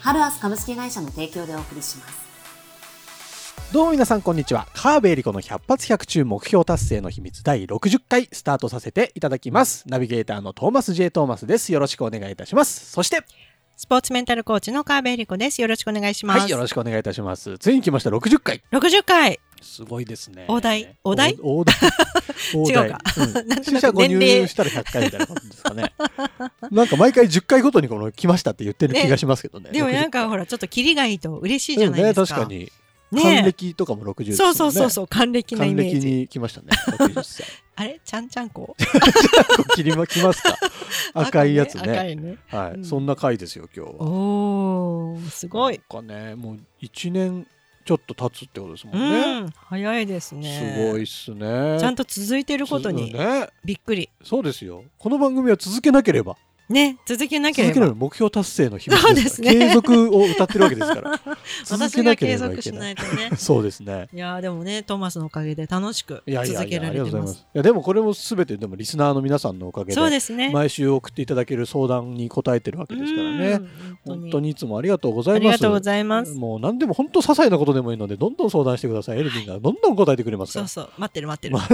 ハルアス株式会社の提供でお送りしますどうも皆さんこんにちは。川辺恵理子の百発百中目標達成の秘密第60回スタートさせていただきます。ナビゲーターのトーマス J. トーマスです。よろしくお願いいたします。そして、スポーツメンタルコーチの川辺恵理子です。よろしくお願いします。はい、よろしくお願いいたします。ついに来ました、60回。60回。すごいですね。大台？大台？お大台。大 台違うか 死者誤入したら100回みたいなことですかね。なんか毎回10回ごとにこの来ましたって言ってる気がしますけどね。でもなん60かほら、ちょっとキリがいいと嬉しいじゃないですか。うんね、確かに。ね還暦とかも60ですもんね。そうそうそうそう、還暦なイ還暦メージ。に来ましたね。60歳。あれ？ちゃんちゃんこ？切りまきますか？赤いやつ赤ね。いね。はい、うんそんな回ですよ今日は。おー、すごい。なんかねもう一年ちょっと経つってことですもうんね。ん、早いですね。すごいっすね。ちゃんと続いてることにつね。びっくり。そうですよ。この番組は続けなければね、続けなければ続けなければ。目標達成の秘密ですすね継続を歌ってるわけですから。続私けなけれが継続しばいけな。ないいとね。そうですね。いやーでもね、トーマスのおかげで楽しく続けられてます。いやでもこれもすべてでもリスナーの皆さんのおかげでそうですね。毎週送っていただける相談に答えてるわけですからね。うん本当にいつもありがとうございます。ありがとうございます。もう何でも本当些細なことでもいいのでどんどん相談してください。エルディンがどんどん答えてくれますから。そうそう、待ってる待ってる。ま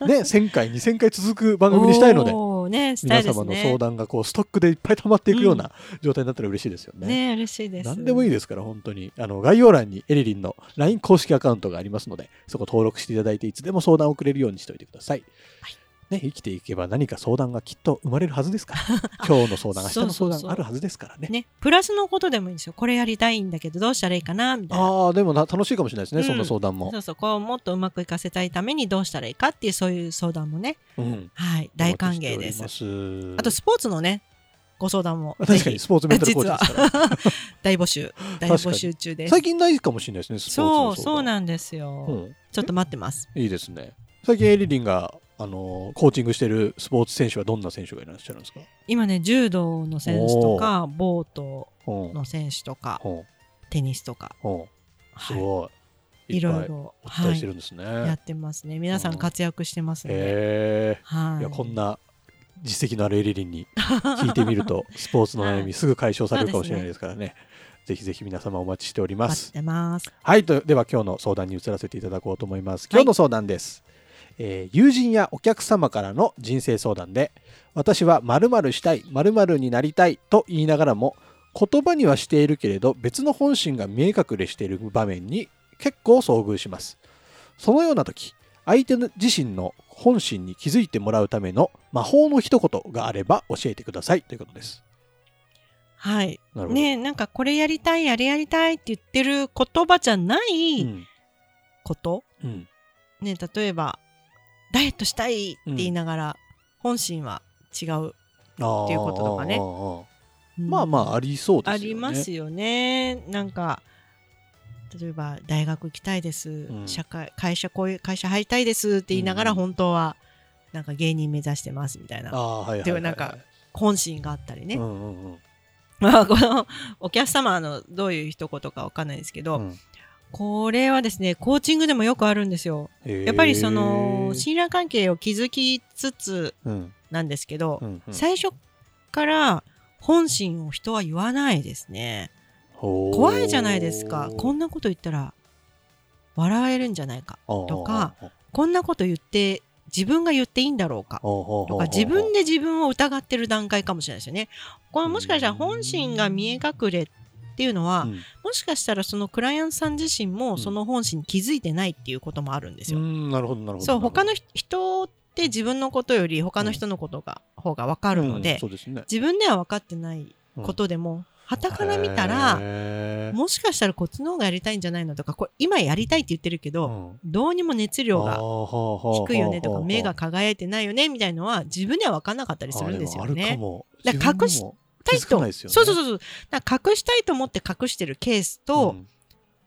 あね、1000回、2000回続く番組にしたいので、おーね、したいです皆様の相ね。談がこうストックでいっぱい溜まっていくような状態になったら嬉しいですよね。ね、嬉しいです。何でもいいですから、本当に。あの、概要欄にエリリンの LINE 公式アカウントがありますので、そこ登録していただいて、いつでも相談をくれるようにしておいてください。はいね、生きていけば何か相談がきっと生まれるはずですから。今日の相談、明日の相談あるはずですからね。ね、プラスのことでもいいんですよ。これやりたいんだけど、どうしたらいいかなみたいな。ああ、でもな楽しいかもしれないですね、うんそんな相談もそ。うそう、こうもっとうまくいかせたいためにどうしたらいいかっていう、そういう相談もね、うん。はい、大歓迎ですあと、スポーツのね、ご相談も。確かにスポーツメンタルコーチですから。大募集、大募集中です。最近ないかもしれないですね、スポーツそう、そうなんですよ。うんちょっと待ってます。いいですね。最近エリリンが、あのーコーチングしてるスポーツ選手はどんな選手がいらっしゃるんですか？今ね、柔道の選手とか、ボートうんの選手とか、うんテニスとか、うんすはいごい。いろいろ、お伝えはいしてるんですね。やってますね。皆さん活躍してますね。へえ。はい。いや、こんな実績のあるエリリンに聞いてみると、スポーツの悩みすぐ解消されるかもしれないですからね。ぜひぜひ皆様お待ちしておりますます。はい、とでは今日の相談に移らせていただこうと思います。今日の相談です。えー友人やお客様からの人生相談で、私は〇〇したい、〇〇になりたいと言いながらも、言葉にはしているけれど、別の本心が見え隠れしている場面に結構遭遇します。そのような時、相手の自身の本心に気づいてもらうための魔法の一言があれば教えてくださいということです。はい。なるほど。ねなんかこれやりたい、あれやりたいって言ってる言葉じゃなういん。こと、うん。ね例えば、ダイエットしたいって言いながら、本心は違う。っていうこととかね。まあまあ、ありそうですよね。ありますよね。なんか、例えば大学行きたいです、ん。社会会社こういう会社入りたいですって言いながらうん。本当はなんか芸人目指してますみたいな。でもなんか本心があったりね、まあ このお客様のどういう一言かわかんないですけど、うんこれはですねコーチングでもよくあるんですよ。やっぱりその信頼関係を築きつつうん。なんですけど、うんうん。最初から本心を人は言わないですね。怖いじゃないですか。こんなこと言ったら笑えるんじゃないか。とかこんなこと言って自分が言っていいんだろうか。ととか自分で自分を疑ってる段階かもしれないですよね。このもしかしたら本心が見え隠れっていうのは、うん。もしかしたらそのクライアントさん自身もその本心に気づいてないっていうこともあるんですよ。うんなるほどなるほどそう他の人って自分のことより他の人のことが、方が分かるので、ですね。自分では分かってないことでも、旗から見たらもしかしたらこっちの方がやりたいんじゃないのとかこれ今やりたいって言ってるけど、うん。どうにも熱量が低低いよねとか目が輝いてないよねみたいのは自分では分かんなかったりするんですよあでもあるかね。も。だから隠したいと、ねそうそうそうそう。隠したいと思って隠してるケースと、うん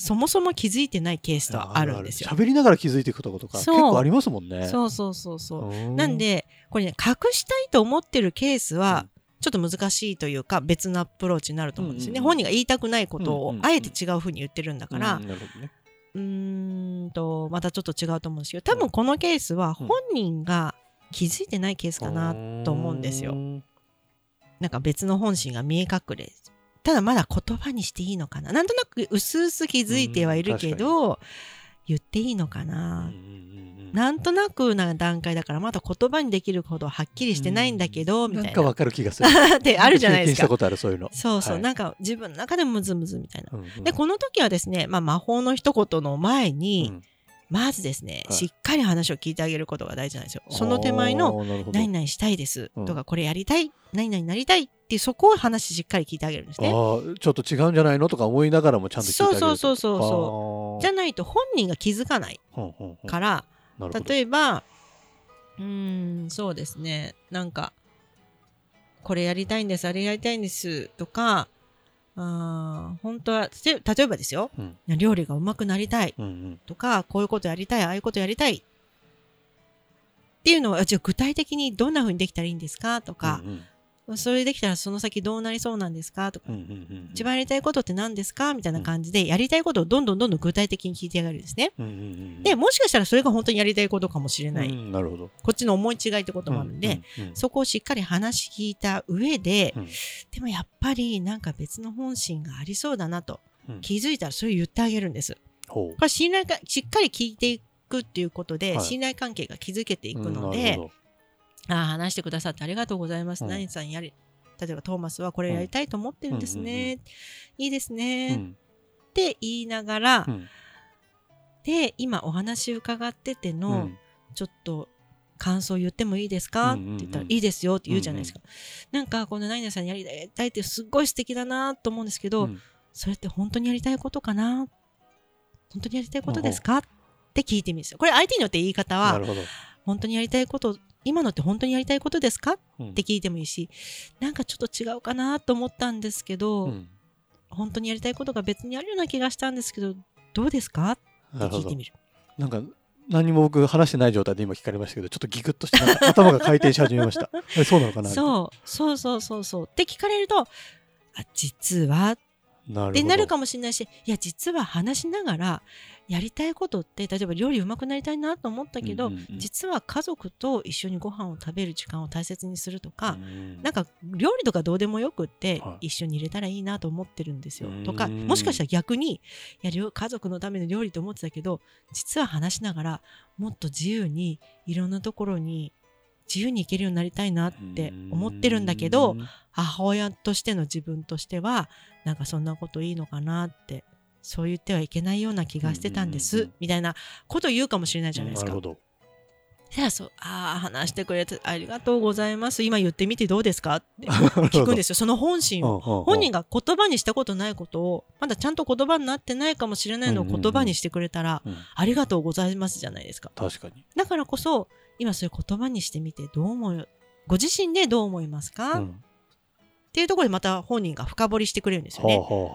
そもそも気づいてないケースとあるんですよ。喋りながら気づいていくこととか結構ありますもんね。そうそうそうそう。うんなん、で、これね、隠したいと思ってるケースは、ちょっと難しいというか、別のアプローチになると思うんですよね。うんうんうん本人が言いたくないことをうんうんう、んあえて違う風に言ってるんだから、うんなるほどね。うーんと、またちょっと違うと思うんですけど、多分このケースは本人が気づいてないケースかなと思うんですよ。うんなんか別の本心が見え隠れ。ただまだ言葉にしていいのかな。なんとなく薄々気づいてはいるけど、言っていいのかうんな。うんうんなんとなくな段階だからまだ言葉にできるほどはっきりしてないんだけど、みたな。ないんかわかる気がする。ってあるじゃないですか。経験したことあるそういうの。そうそう、はいなんか自分の中でムズムズみたいな。うんうんで、この時はですね、まあ魔法の一言の前に、うんまずですね、はい。しっかり話を聞いてあげることが大事なんですよ。その手前の、何々したいです。うん。とか、これやりたい、何々なりたいっていう、そこを話しっかり聞いてあげるんですね。ちょっと違うんじゃないのとか思いながらもちゃんと聞いてあげるそうそうそうそうそじゃないと本人が気づかないから、なるほど。例えば、うーん、そうですね、なんか、これやりたいんです、あれやりたいんですとか、本当は、て例えばですよ、うん。料理がうまくなりたい。うんうん。とか、こういうことやりたい、ああいうことやりたい。っていうのは、じゃあ具体的にどんな風にできたらいいんですか？とか、うんそれできたらその先どうなりそうなんですか？とか、うんうんうんうん一番やりたいことって何ですか？みたいな感じで、やりたいことをどんどんどんどん具体的に聞いてやがるんですね。うんうんうんで、もしかしたらそれが本当にやりたいことかもしれない。うんなるほど。こっちの思い違いってこともあるんで、うんうんうんそこをしっかり話聞いた上で、うん。でもやっぱりなんか別の本心がありそうだなと、うん。気づいたらそれを言ってあげるんです。これ信頼か、しっかり聞いていくっていうことで、はい。信頼関係が築けていくので、あ、話してくださってありがとうございます。うん。何さんやり、例えばトーマスはこれやりたいと思ってるんですね。いいですね、っうん。て言いながら、うん。で、今お話伺ってての、うん。ちょっと感想言ってもいいですか、うんうんうん。って言ったら、いいですよって言うじゃないですか。なんか、この何々さんにやりたいってすっごい素敵だなと思うんですけど、うん。それって本当にやりたいことかな？本当にやりたいことですか？って聞いてみるんですよ。これ相手によって言い方は本当にやりたいこと、今のって本当にやりたいことですか？っうん。て聞いてもいいし、なんかちょっと違うかなと思ったんですけど、うん。本当にやりたいことが別にあるような気がしたんですけど、どうですか？って聞いてみる。なんか何も僕話してない状態で今聞かれましたけどちょっとギクッとして頭が回転し始めました。えそうなのかな？そう、そうそうそうそう。って聞かれると、あ、実はなるほどってなるかもしれないし、いや、実は話しながら、やりたいことって、例えば料理うまくなりたいなと思ったけど、うんうんうん。実は家族と一緒にご飯を食べる時間を大切にするとか、うん。なんか料理とかどうでもよくって、はい。一緒に入れたらいいなと思ってるんですよ。う。ん。とか、もしかしたら逆に、いや、料家族のための料理と思ってたけど、実は話しながら、もっと自由に、いろんなところに、自由に行けるようになりたいなって思ってるんだけど、母親としての自分としてはなんかそんなこといいのかなってそう言ってはいけないような気がしてたんです、みたいなことを言うかもしれないじゃないですか。なるほどじゃあそうああ話してくれてありがとうございます。今言ってみてどうですか？って 聞くんですよ。その本心を。本本人が言葉にしたことないことをまだちゃんと言葉になってないかもしれないのをうんうんうん。言葉にしてくれたら、うん。ありがとうございますじゃないですか。確かに。だからこそ今それ言葉にしてみてどう思うご自身でどう思いますか、っうん。ていうところでまた本人が深掘りしてくれるんですよね。はあはあは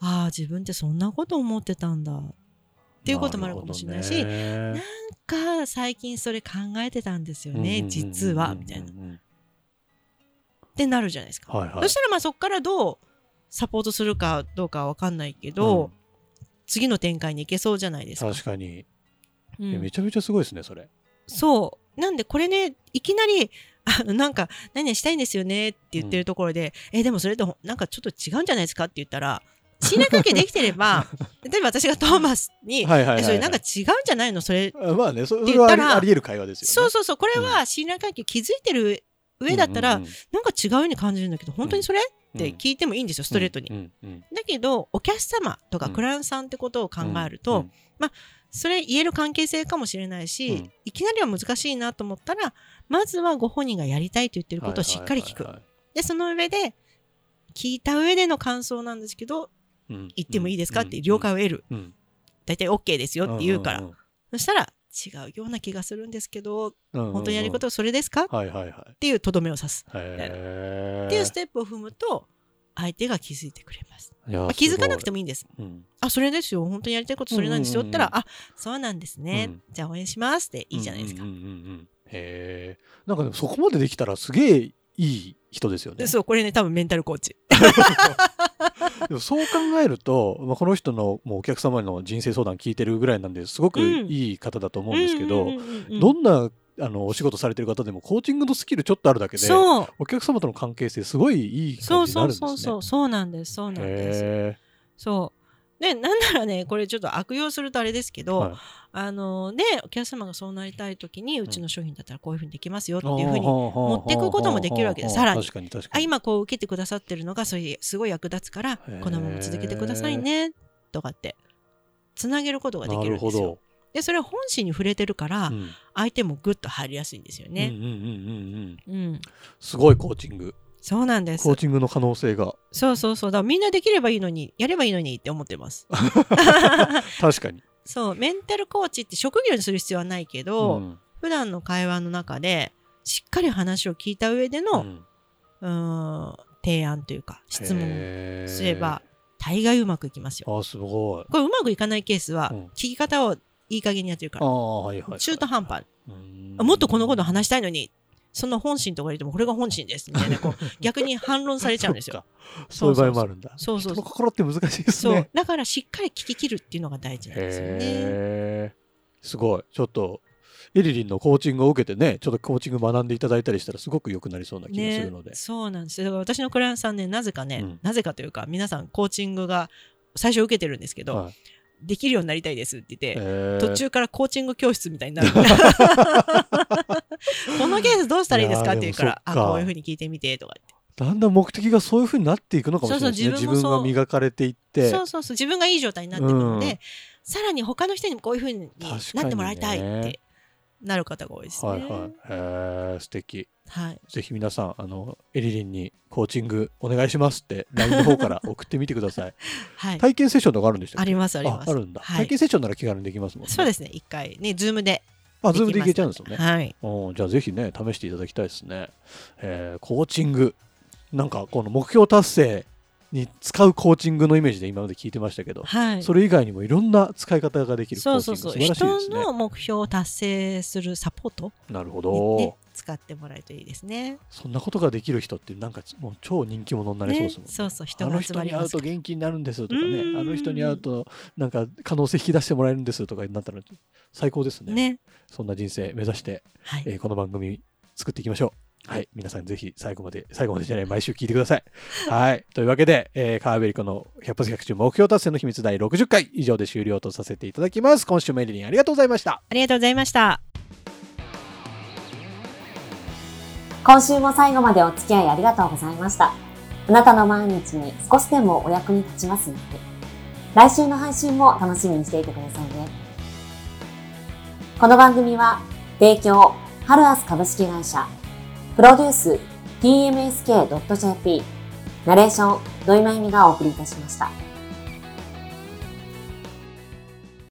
あはあ。あ自分ってそんなこと思ってたんだ。っていうこともあるかもしれないしなるほどねか最近それ考えてたんですよね、実はみたいな。っうんうんうんてなるじゃないですか。はいはいそしたらまあそこからどうサポートするかどうかはわかんないけど、次の展開に行けそうじゃないですか。確かにうんめちゃめちゃすごいですねそれそう。なんでこれね、いきなり、あの、なんか、何々したいんですよねって言ってるところで、え、でもそれとほなんかちょっと違うんじゃないですかって言ったら、信頼関係できてれば、例えば私がトーマスに、はいはいはいはい。えそれなんか違うんじゃないの？それあまあねそれはあり言ったらあり得る会話ですよね。そうそうそう、これは信頼関係気づいてる上だったら、うんうんうん。なんか違うように感じるんだけど、本当にそれ、って聞いてもいいんですよ、ストレートに。うんうんだけど、お客様とかうんクライアントさんってことを考えるうとん、それ言える関係性かもしれないし、うん。いきなりは難しいなと思ったら、まずはご本人がやりたいと言ってることをしっかり聞く。はいはいはい。で、その上で、聞いた上での感想なんですけど、うん言ってもいいですか？って了解を得る。うん大体 OK ですよって言うから。そしたら、違うような気がするんですけど、本当にやることはそれですか、っ。ていうとどめを刺す。へっていうステップを踏むと、相手が気づいてくれます。気づかなくても、もいいんです。うんあ、それですよ。本当にやりたいことそれなんですよ。うんうんうんって言ったら、あ、そうなんですね。うんじゃあ応援しますっていいじゃないですか。へえ。なんかでもそこまでできたらすげえいい人ですよね。でそう、これね、多分メンタルコーチ。でもそう考えると、まあ、この人のもうお客様の人生相談聞いてるぐらいなんですごくうんいい方だと思うんですけど、どんなあのお仕事されてる方でもコーチングのスキルちょっとあるだけでそう。お客様との関係性すごいいいそうそ感じになるんですね。うそうそう。そうなんです。そうなんです。へそう。で、なんならね、これちょっと悪用するとあれですけど、ーはいあの、で、お客様がそうなりたいときに、うちの商品だったらこういうふうにできますよっていうふうに、持っていくこともできるわけですさらににあ、に。今こう受けてくださってるのが、それすごい役立つからこのまま続けてくださいね、とかって、つなげることができるんですよ。で、それは本心に触れてるからど。う、ん相手もグッと入りやすいんですよね。うんうんうんうんうん。うん。すごいコーチング。そうなんですコー。チングの可能性がそうそうそう。だからみんなできればいいのに、やればいいのにって思ってます。確かに。そう、メンタルコーチって職業にする必要はないけど、うん普段の会話の中でしっかり話を聞いた上での、うんん、提案というか質問すれば大概うまくいきますよ。あすごい。これうまくいかないケースは、うん聞き方をいい加減にやってるかあら、あはいはいはい。中途半端、もっとこのこと話したいのにその本心とか言ってもこれが本心ですみたいなこう 逆に反論されちゃうんですよ。そういう場合もあるんだ。そうそうそう心って難しいですそうね。だからしっかり聞き切るっていうのが大事なんですよね。すごい。ちょっとエリリンのコーチングを受けてね、ちょっとコーチング学んでいただいたりしたらすごく良くなりそうな気がするので。そうなんですよだから私のクライアントさんねなぜかね、うんなぜかというか皆さんコーチングが最初受けてるんですけど、はいできるようになりたいですって言って、途中からコーチング教室みたいになる このケースどうしたらいいですか？って言うからあこういうふうに聞いてみてとかだんだん目的がそういう風になっていくのかもしれないですね。自分が磨かれていってて。そうそうそう自分がいい状態になってくるので、うんさらに他の人にもこういうふうになってもらいたいってなる方が多いですね。はいはい。へえ、素敵。はいぜひ皆さん、あの、エリリンにコーチングお願いしますって、LINE の方から送ってみてください。はい体験セッションとかあるんでしたありますありますあるんだ。はい体験セッションなら気軽にできますもんね。そうですね一回ね Zoom であ、 Zoom でいけちゃうんですよね。はいおじゃあぜひね、試していただきたいですね。えーコーチング。なんか、この目標達成に使うコーチングのイメージで今まで聞いてましたけど、はいそれ以外にもいろんな使い方ができるコそうーチングそうそう素晴らしいですね。人の目標を達成するサポートなるほに、ど、ね、使ってもらえるといいですね。そんなことができる人ってなんかもう超人気者になりそうですもんね。そうそう人あが集の人に会うと元気になるんですとかね。うん。あの人に会うとなんか可能性引き出してもらえるんですとかになったら最高ですね。ね。そんな人生目指して、はい、えーこの番組作っていきましょう。はい。皆さんぜひ最後まで最後までじゃない毎週聞いてください。はい。というわけで、えー、川辺理子の100発100中目標達成の秘密第60回以上で終了とさせていただきます。今週もエリリンありがとうございました。ありがとうございました。今週も最後までお付き合いありがとうございました。あなたの毎日に少しでもお役に立ちますように。来週の配信も楽しみにしていてくださいね。この番組は、提供、ハルアス株式会社、プロデュース、tmsk.jp、ナレーション、土井まゆみがお送りいたしました。